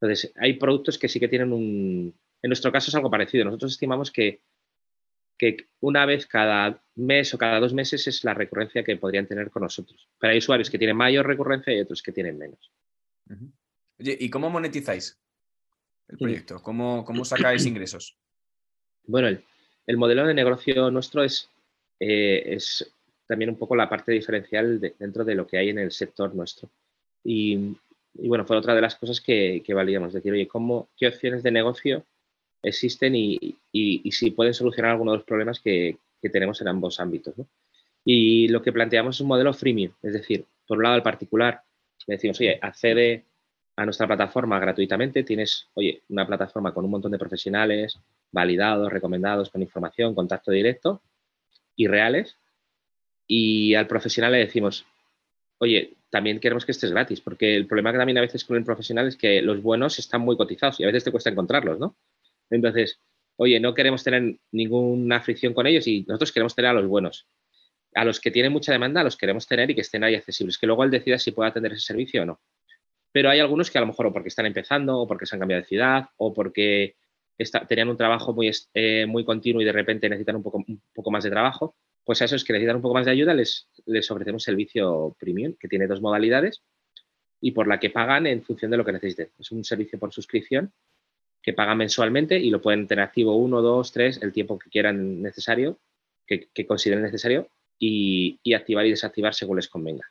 Speaker 2: Entonces, hay productos que sí que tienen un. En nuestro caso es algo parecido. Nosotros estimamos que, que una vez cada mes o cada dos meses es la recurrencia que podrían tener con nosotros. Pero hay usuarios que tienen mayor recurrencia y otros que tienen menos.
Speaker 1: Oye, ¿y cómo monetizáis el proyecto? ¿Cómo, cómo sacáis (clears throat) ingresos?
Speaker 2: Bueno, el, modelo de negocio nuestro es, eh, es también un poco la parte diferencial dentro de lo que hay en el sector nuestro. Y, bueno, fue otra de las cosas que, que valíamos, decir, oye, ¿cómo, ¿qué opciones de negocio existen y, si pueden solucionar algunos de los problemas que, tenemos en ambos ámbitos? Y lo que planteamos es un modelo freemium, es decir, por un lado al particular, le decimos, oye, accede a nuestra plataforma gratuitamente, tienes, oye, una plataforma con un montón de profesionales, validados, recomendados, con información, contacto directo y reales. Y al profesional le decimos, oye, también queremos que estés gratis, porque el problema que también a veces con el profesional es que los buenos están muy cotizados y a veces te cuesta encontrarlos, ¿no? Entonces, oye, no queremos tener ninguna fricción con ellos y nosotros queremos tener a los buenos. A los que tienen mucha demanda, los queremos tener y que estén ahí accesibles, que luego él decida si puede atender ese servicio o no. Pero hay algunos que a lo mejor o porque están empezando, o porque se han cambiado de ciudad, o porque tenían un trabajo muy, eh, muy continuo y de repente necesitan un poco, un poco más de trabajo, pues a esos que necesitan un poco más de ayuda les, les ofrecemos servicio premium, que tiene dos modalidades y por la que pagan en función de lo que necesiten. Es un servicio por suscripción que pagan mensualmente y lo pueden tener activo uno, dos, tres, el tiempo que quieran necesario, que, consideren necesario, y, activar y desactivar según les convenga.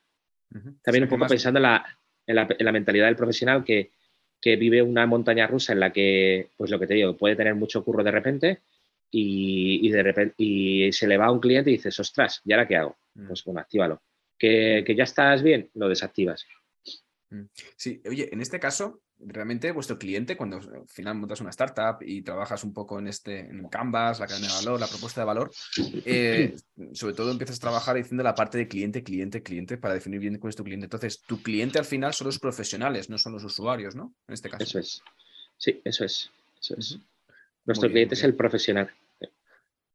Speaker 2: También un poco pensando en la, en, la, mentalidad del profesional que, que, vive una montaña rusa en la que, pues lo que te digo, puede tener mucho curro de repente y, y de repente y se le va a un cliente y dices, ostras, ¿y ahora qué hago? Mm. Pues bueno, actívalo. ¿Que, que ya estás bien, lo desactivas.
Speaker 1: Mm. Sí, oye, en este caso, realmente vuestro cliente, cuando al final montas una startup y trabajas un poco en este, en Canvas, la cadena de valor, la propuesta de valor, eh, (clears throat) sobre todo empiezas a trabajar diciendo la parte de cliente, cliente, cliente, para definir bien cuál es tu cliente. Entonces, tu cliente al final son los profesionales, no son los usuarios, ¿no? En este caso.
Speaker 2: Eso es. Sí, eso es. Eso es. Nuestro cliente es el profesional.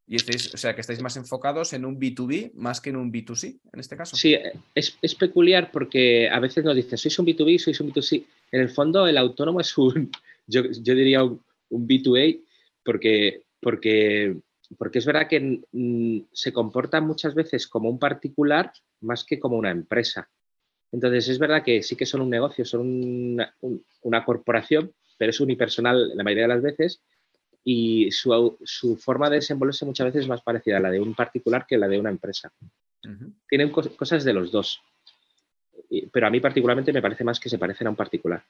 Speaker 1: Y estáis, o sea, que estáis más enfocados en un B2B más que en un B2C, en este caso.
Speaker 2: Sí, es, peculiar porque a veces nos dicen, sois un B2B, sois un B2C. En el fondo, el autónomo es un, (laughs) yo, diría un, B2A, porque, porque, porque es verdad que mm, se comporta muchas veces como un particular más que como una empresa. Entonces, es verdad que sí que son un negocio, son una, una corporación, pero es unipersonal la mayoría de las veces y su, forma de desenvolverse muchas veces es más parecida a la de un particular que la de una empresa. Tienen cosas de los dos, pero a mí particularmente me parece más que se parecen a un particular.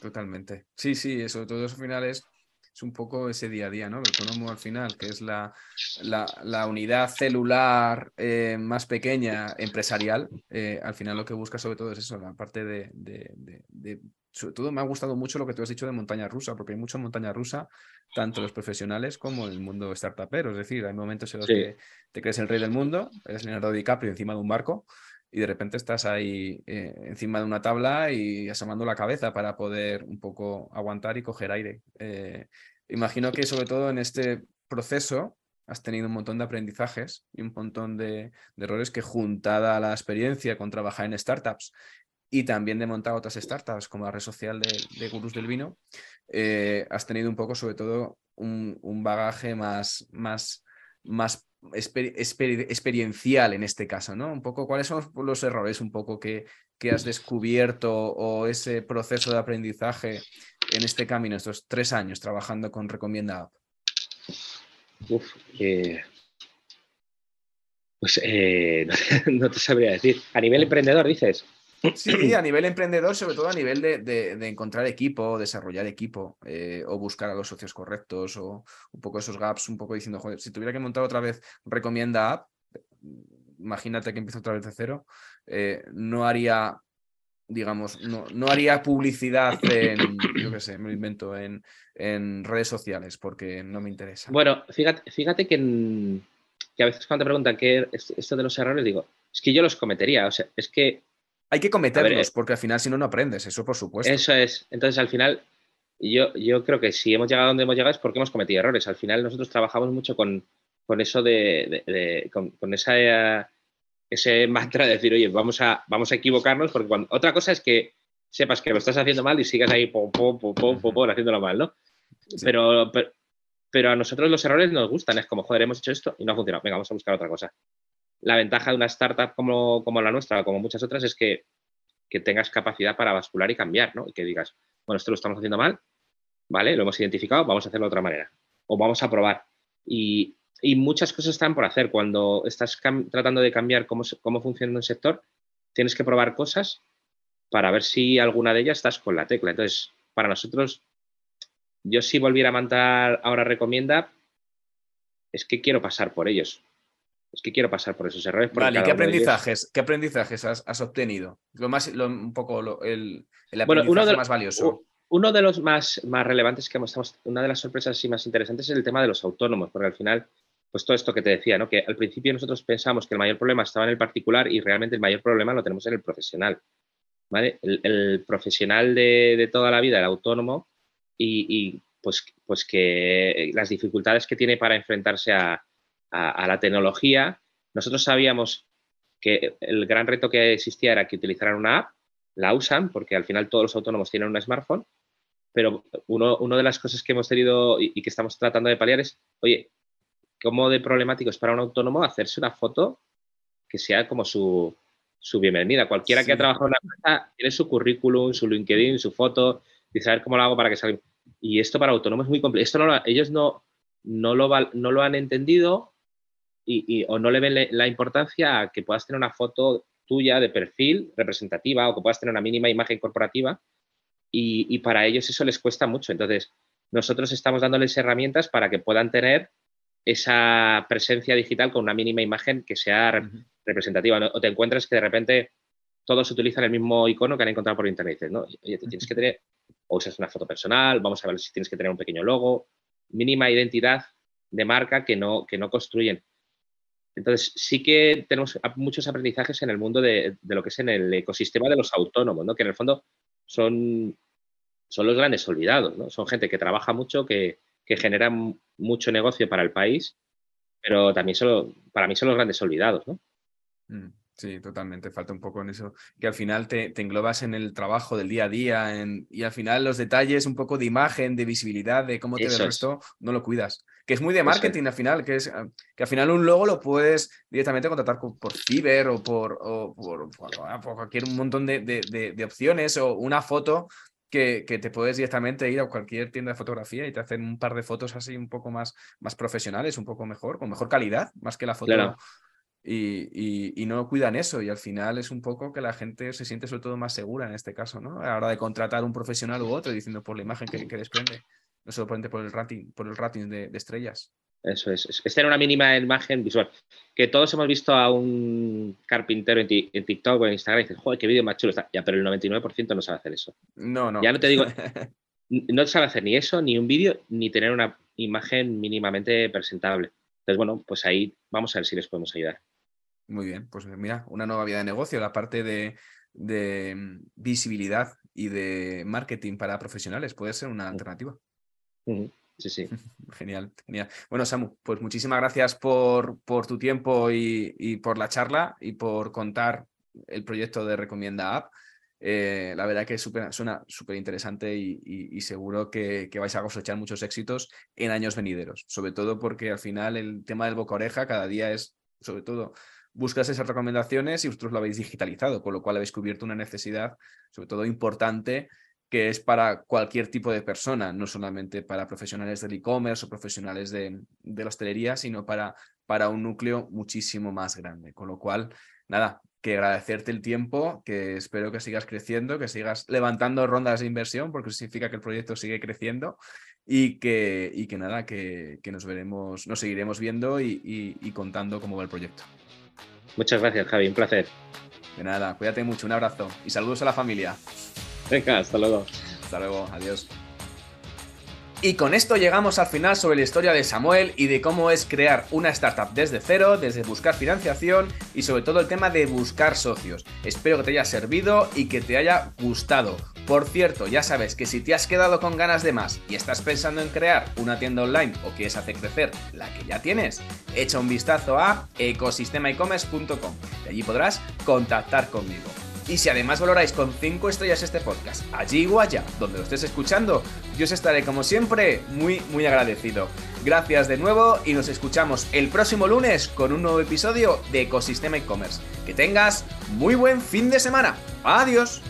Speaker 1: Totalmente. Sí, sí, sobre todo eso al final es, un poco ese día a día, ¿no? El autónomo al final, que es la, la, unidad celular eh, más pequeña empresarial, eh, al final lo que busca sobre todo es eso, la parte de sobre todo me ha gustado mucho lo que tú has dicho de montaña rusa, porque hay mucha montaña rusa, tanto los profesionales como el mundo startupero. Es decir, hay momentos en los que te crees el rey del mundo, eres Leonardo DiCaprio encima de un barco y de repente estás ahí eh, encima de una tabla y asomando la cabeza para poder un poco aguantar y coger aire. Eh, imagino que sobre todo en este proceso has tenido un montón de aprendizajes y un montón de, errores que juntada a la experiencia con trabajar en startups y también de montar otras startups como la red social de, de del Vino, eh, has tenido un poco, sobre todo, un, bagaje más, más, más experiencial en este caso, ¿no? Un poco, ¿cuáles son los errores un poco que, que, has descubierto o ese proceso de aprendizaje en este camino, estos tres años trabajando con Recomienda App?
Speaker 2: Uf, eh, pues eh, (laughs) no te sabría decir. A nivel emprendedor, dices.
Speaker 1: Sí, a nivel emprendedor, sobre todo a nivel de, encontrar equipo, desarrollar equipo eh, o buscar a los socios correctos o un poco esos gaps, un poco diciendo, joder, si tuviera que montar otra vez recomienda app, imagínate que empiezo otra vez de cero, eh, no haría, digamos, no, no, haría publicidad en, yo qué sé, me lo invento, en, en, redes sociales porque no me interesa.
Speaker 2: Bueno, fíjate, fíjate que, que a veces cuando te preguntan qué es esto de los errores, digo, es que yo los cometería, o sea, es que
Speaker 1: Hay que cometerlos, porque al final si no, no aprendes, eso por supuesto.
Speaker 2: Eso es. Entonces, al final, yo, yo creo que si hemos llegado a donde hemos llegado es porque hemos cometido errores. Al final, nosotros trabajamos mucho con, con eso de, con, esa, ese mantra de decir, oye, vamos a, vamos a equivocarnos, porque cuando, otra cosa es que sepas que lo estás haciendo mal y sigas ahí pum, pum, pum, pum, pum, haciéndolo mal, ¿no? Pero, pero, a nosotros los errores nos gustan, es como, joder, hemos hecho esto y no ha funcionado, venga, vamos a buscar otra cosa. La ventaja de una startup como, la nuestra, como muchas otras, es que, tengas capacidad para bascular y cambiar, ¿no? Y que digas, bueno, esto lo estamos haciendo mal, ¿vale? Lo hemos identificado, vamos a hacerlo de otra manera. O vamos a probar. Y, y muchas cosas están por hacer. Cuando estás tratando de cambiar cómo, cómo funciona un sector, tienes que probar cosas para ver si alguna de ellas estás con la tecla. Entonces, para nosotros, yo si volviera a mandar ahora recomienda, es que quiero pasar por ellos. Es que quiero pasar por esos errores.
Speaker 1: Vale, ¿qué aprendizajes, ¿qué aprendizajes has, obtenido? Lo más, un poco el, aprendizaje
Speaker 2: uno de,
Speaker 1: más valioso.
Speaker 2: Uno de los más, más relevantes que estamos, una de las sorpresas más interesantes es el tema de los autónomos, porque al final pues todo esto que te decía, ¿no? que al principio nosotros pensamos que el mayor problema estaba en el particular y realmente el mayor problema lo tenemos en el profesional. ¿vale? El, profesional de, toda la vida, el autónomo, y, pues, pues que las dificultades que tiene para enfrentarse a, la tecnología, nosotros sabíamos que el gran reto que existía era que utilizaran una app, la usan porque al final todos los autónomos tienen un smartphone, pero uno, una de las cosas que hemos tenido y, y que estamos tratando de paliar es, oye, cómo de problemático es para un autónomo hacerse una foto que sea como su, bienvenida. Cualquiera que ha trabajado en una empresa tiene su currículum, su LinkedIn, su foto, y saber cómo lo hago para que salga. Y esto para autónomos es muy complejo. Esto no ellos no, no, lo, no lo han entendido y, o no le ven la importancia a que puedas tener una foto tuya de perfil representativa o que puedas tener una mínima imagen corporativa y, y para ellos eso les cuesta mucho. Entonces, nosotros estamos dándoles herramientas para que puedan tener esa presencia digital con una mínima imagen que sea representativa. O te encuentras que de repente todos utilizan el mismo icono que han encontrado por internet. ¿no? Oye, tienes que tener, o usas una foto personal, vamos a ver si tienes que tener un pequeño logo, mínima identidad de marca que no, que no construyen. Entonces, sí que tenemos muchos aprendizajes en el mundo de, lo que es en el ecosistema de los autónomos, ¿no? que en el fondo son, son los grandes olvidados, ¿no? son gente que trabaja mucho, que, que generan mucho negocio para el país, pero también solo, para mí son los grandes olvidados, ¿no?
Speaker 1: Mm, sí, totalmente. Falta un poco en eso. Que al final te, englobas en el trabajo del día a día y al final los detalles, un poco de imagen, de visibilidad, de cómo te ves esto, no lo cuidas. Que es muy de marketing al final, que es que al final un logo lo puedes directamente contratar por Fiverr o por, por, cualquier un montón de, de, opciones o una foto que, te puedes directamente ir a cualquier tienda de fotografía y te hacen un par de fotos así un poco más, más profesionales, un poco mejor, con mejor calidad, más que la foto. Y, y, no cuidan eso y al final es un poco que la gente se siente sobre todo más segura en este caso, ¿no? A la hora de contratar un profesional u otro diciendo por la imagen que, que desprende, no solamente por el rating, por el rating de estrellas.
Speaker 2: Eso es, es, tener una mínima imagen visual. Que todos hemos visto a un carpintero en, TikTok o en Instagram y dicen, joder, qué vídeo más chulo está. Ya, pero el 99% no sabe hacer eso.
Speaker 1: No, no.
Speaker 2: Ya no te digo, (laughs) no sabe hacer ni eso, ni un vídeo, ni tener una imagen mínimamente presentable. Entonces, bueno, pues ahí vamos a ver si les podemos ayudar.
Speaker 1: Muy bien, pues mira, una nueva vía de negocio, la parte de, mm, visibilidad y de marketing para profesionales puede ser una alternativa.
Speaker 2: Sí, sí. (laughs)
Speaker 1: Genial, genial. Bueno, Samu, pues muchísimas gracias por, por tu tiempo y, por la charla y por contar el proyecto de Recomienda App. Eh, la verdad que suena súper interesante y, seguro que, vais a cosechar muchos éxitos en años venideros, sobre todo porque al final el tema del boca oreja cada día es, sobre todo, buscas esas recomendaciones y vosotros lo habéis digitalizado, con lo cual habéis cubierto una necesidad, sobre todo importante, que es para cualquier tipo de persona, no solamente para profesionales del e-commerce o profesionales de, la hostelería, sino para, para un núcleo muchísimo más grande. Con lo cual, nada, que agradecerte el tiempo, que espero que sigas creciendo, que sigas levantando rondas de inversión, porque significa que el proyecto sigue creciendo y que, y que nada, que, nos veremos, nos seguiremos viendo y, y contando cómo va el proyecto.
Speaker 2: Muchas gracias, Javi, un placer.
Speaker 1: De nada, cuídate mucho, un abrazo y saludos a la familia.
Speaker 2: Venga, hasta luego.
Speaker 1: Hasta luego, adiós. Y con esto llegamos al final sobre la historia de Samuel y de cómo es crear una startup desde cero, desde buscar financiación y sobre todo el tema de buscar socios. Espero que te haya servido y que te haya gustado. Por cierto, ya sabes que si te has quedado con ganas de más y estás pensando en crear una tienda online o quieres hacer crecer la que ya tienes, echa un vistazo a ecosistemaecommerce.com y allí podrás contactar conmigo. Y si además valoráis con 5 estrellas este podcast, allí o allá, donde lo estés escuchando, yo os estaré como siempre muy, muy agradecido. Gracias de nuevo y nos escuchamos el próximo lunes con un nuevo episodio de Ecosistema e-commerce. Que tengas muy buen fin de semana. Adiós.